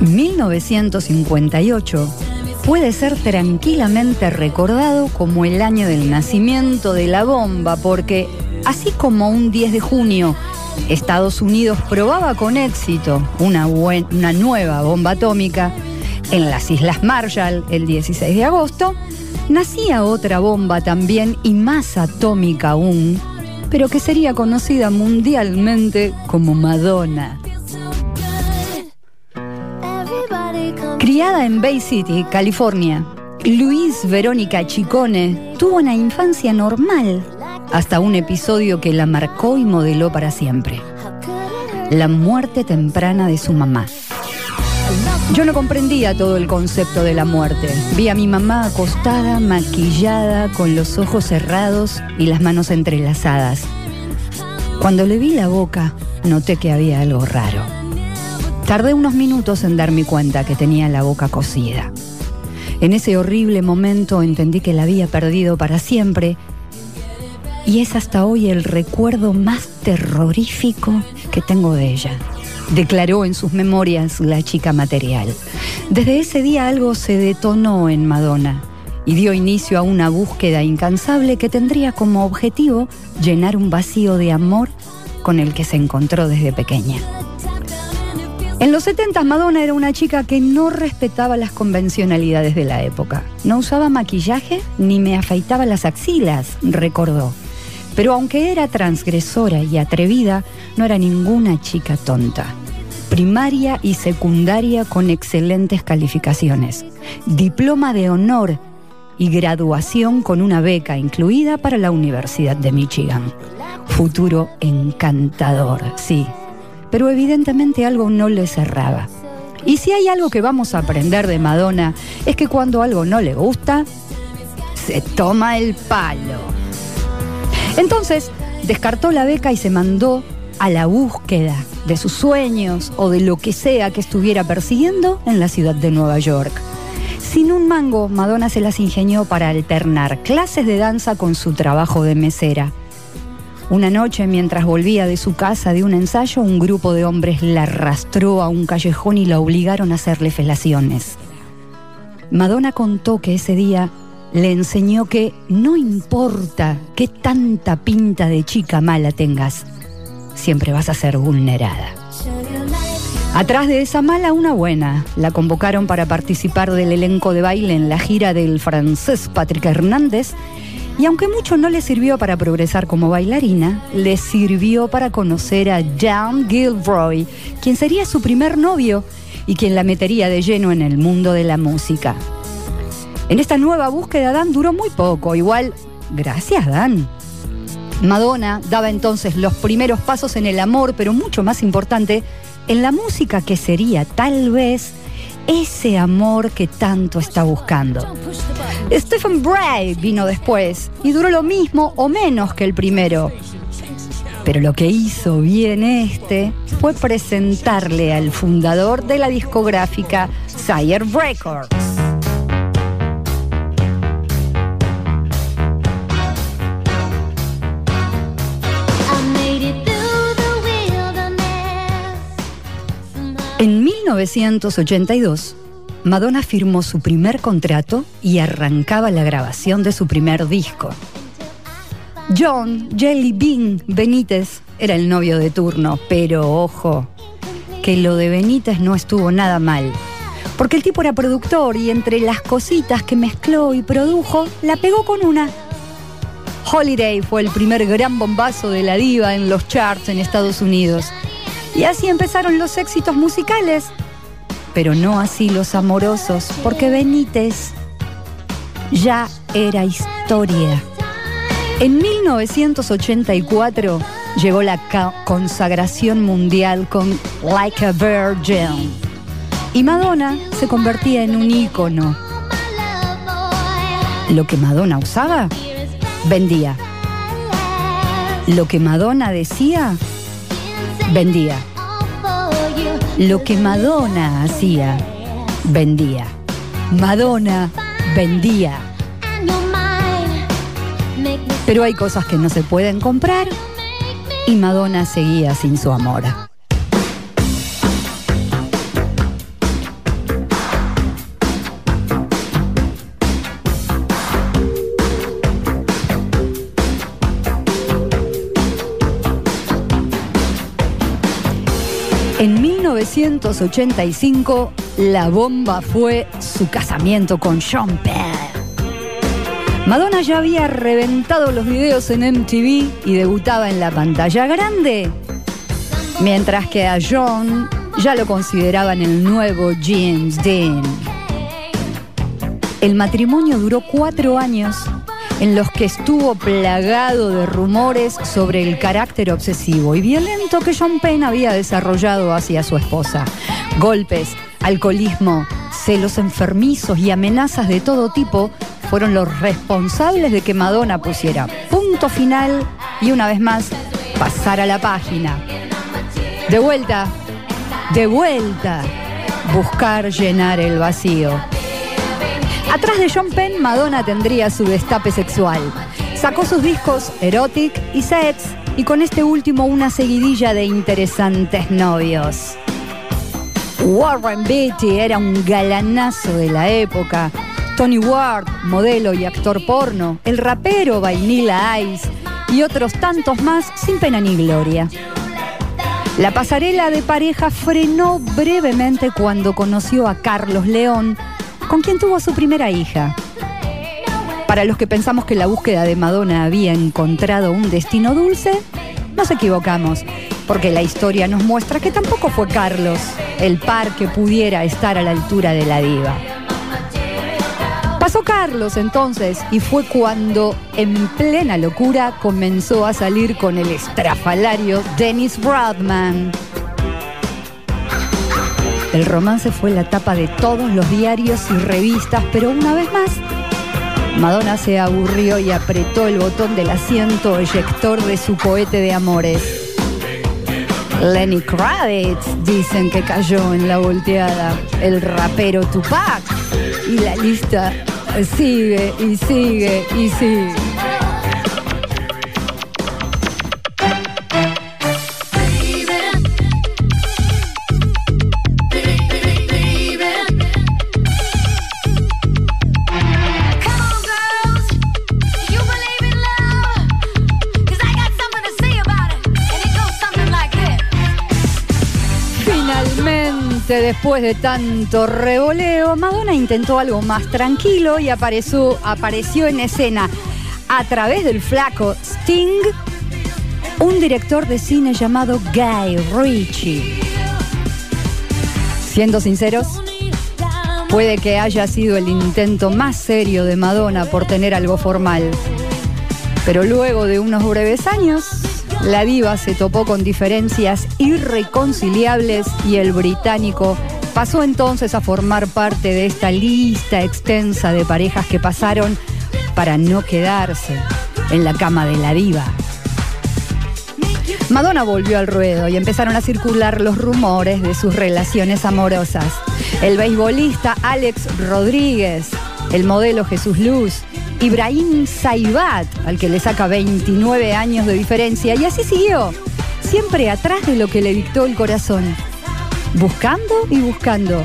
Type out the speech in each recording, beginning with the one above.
1958 puede ser tranquilamente recordado como el año del nacimiento de la bomba, porque así como un 10 de junio Estados Unidos probaba con éxito una, una nueva bomba atómica en las Islas Marshall el 16 de agosto, nacía otra bomba también y más atómica aún, pero que sería conocida mundialmente como Madonna. Criada en Bay City, California, Luis Verónica Chicone tuvo una infancia normal hasta un episodio que la marcó y modeló para siempre. La muerte temprana de su mamá. Yo no comprendía todo el concepto de la muerte. Vi a mi mamá acostada, maquillada, con los ojos cerrados y las manos entrelazadas. Cuando le vi la boca, noté que había algo raro. Tardé unos minutos en darme cuenta que tenía la boca cosida. En ese horrible momento entendí que la había perdido para siempre y es hasta hoy el recuerdo más terrorífico que tengo de ella, declaró en sus memorias la chica material. Desde ese día algo se detonó en Madonna y dio inicio a una búsqueda incansable que tendría como objetivo llenar un vacío de amor con el que se encontró desde pequeña. En los 70 Madonna era una chica que no respetaba las convencionalidades de la época. No usaba maquillaje ni me afeitaba las axilas, recordó. Pero aunque era transgresora y atrevida, no era ninguna chica tonta. Primaria y secundaria con excelentes calificaciones. Diploma de honor y graduación con una beca incluida para la Universidad de Michigan. Futuro encantador, sí. Pero evidentemente algo no le cerraba. Y si hay algo que vamos a aprender de Madonna, es que cuando algo no le gusta, se toma el palo. Entonces, descartó la beca y se mandó a la búsqueda de sus sueños o de lo que sea que estuviera persiguiendo en la ciudad de Nueva York. Sin un mango, Madonna se las ingenió para alternar clases de danza con su trabajo de mesera. Una noche, mientras volvía de su casa de un ensayo, un grupo de hombres la arrastró a un callejón y la obligaron a hacerle felaciones. Madonna contó que ese día le enseñó que no importa qué tanta pinta de chica mala tengas, siempre vas a ser vulnerada. Atrás de esa mala, una buena. La convocaron para participar del elenco de baile en la gira del francés Patrick Hernández. Y aunque mucho no le sirvió para progresar como bailarina, le sirvió para conocer a Jan Gilroy, quien sería su primer novio y quien la metería de lleno en el mundo de la música. En esta nueva búsqueda, Dan duró muy poco. Igual, gracias, Dan. Madonna daba entonces los primeros pasos en el amor, pero mucho más importante, en la música que sería tal vez ese amor que tanto está buscando. Stephen Bray vino después y duró lo mismo o menos que el primero. Pero lo que hizo bien este fue presentarle al fundador de la discográfica Sire Records. En 1982, Madonna firmó su primer contrato y arrancaba la grabación de su primer disco. John Jelly Bean Benítez era el novio de turno, pero ojo, que lo de Benítez no estuvo nada mal. Porque el tipo era productor y entre las cositas que mezcló y produjo, la pegó con una. Holiday fue el primer gran bombazo de la diva en los charts en Estados Unidos. Y así empezaron los éxitos musicales, pero no así los amorosos, porque Benítez ya era historia. En 1984 llegó la consagración mundial con Like a Virgin. Y Madonna se convertía en un ícono. Lo que Madonna usaba, vendía. Lo que Madonna decía, vendía. Lo que Madonna hacía, vendía. Madonna vendía. Pero hay cosas que no se pueden comprar y Madonna seguía sin su amor. 1985, la bomba fue su casamiento con Sean Penn. Madonna ya había reventado los videos en MTV y debutaba en la pantalla grande, mientras que a John ya lo consideraban el nuevo James Dean. El matrimonio duró cuatro años en los que estuvo plagado de rumores sobre el carácter obsesivo y violento que John Penn había desarrollado hacia su esposa. Golpes, alcoholismo, celos enfermizos y amenazas de todo tipo fueron los responsables de que Madonna pusiera punto final y una vez más pasara la página. De vuelta, de vuelta, buscar llenar el vacío. Atrás de John Penn, Madonna tendría su destape sexual. Sacó sus discos Erotic y Sex y con este último una seguidilla de interesantes novios. Warren Beatty era un galanazo de la época. Tony Ward, modelo y actor porno. El rapero Vanilla Ice y otros tantos más sin pena ni gloria. La pasarela de pareja frenó brevemente cuando conoció a Carlos León, con quien tuvo su primera hija. Para los que pensamos que la búsqueda de Madonna había encontrado un destino dulce, nos equivocamos, porque la historia nos muestra que tampoco fue Carlos el par que pudiera estar a la altura de la diva. Pasó Carlos entonces y fue cuando, en plena locura, comenzó a salir con el estrafalario Dennis Rodman. El romance fue la tapa de todos los diarios y revistas, pero una vez más, Madonna se aburrió y apretó el botón del asiento eyector de su cohete de amores. Lenny Kravitz dicen que cayó en la volteada, el rapero Tupac, y la lista sigue y sigue y sigue. Finalmente, después de tanto revoleo, Madonna intentó algo más tranquilo y apareció en escena a través del flaco Sting, un director de cine llamado Guy Ritchie. Siendo sinceros, puede que haya sido el intento más serio de Madonna por tener algo formal. Pero luego de unos breves años, la diva se topó con diferencias irreconciliables y el británico pasó entonces a formar parte de esta lista extensa de parejas que pasaron para no quedarse en la cama de la diva. Madonna volvió al ruedo y empezaron a circular los rumores de sus relaciones amorosas. El beisbolista Alex Rodríguez, el modelo Jesús Luz, Ibrahim Saibat, al que le saca 29 años de diferencia, y así siguió, siempre atrás de lo que le dictó el corazón, buscando y buscando.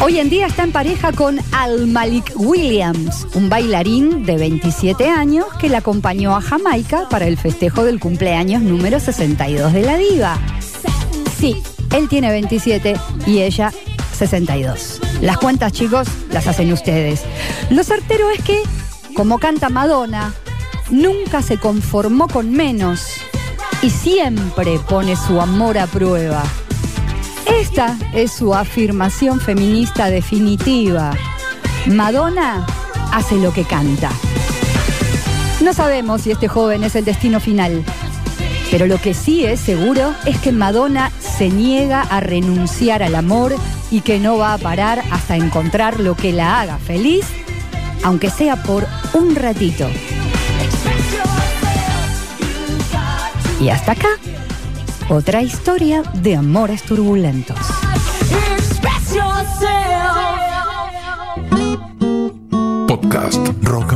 Hoy en día está en pareja con Al Malik Williams, un bailarín de 27 años que la acompañó a Jamaica para el festejo del cumpleaños número 62 de la diva. Sí, él tiene 27 y ella 62. Las cuentas, chicos, las hacen ustedes. Lo certero es que, como canta Madonna, nunca se conformó con menos y siempre pone su amor a prueba. Esta es su afirmación feminista definitiva. Madonna hace lo que canta. No sabemos si este joven es el destino final, pero lo que sí es seguro es que Madonna se niega a renunciar al amor y que no va a parar hasta encontrar lo que la haga feliz, aunque sea por un ratito. Y hasta acá, otra historia de amores turbulentos. Podcast Rock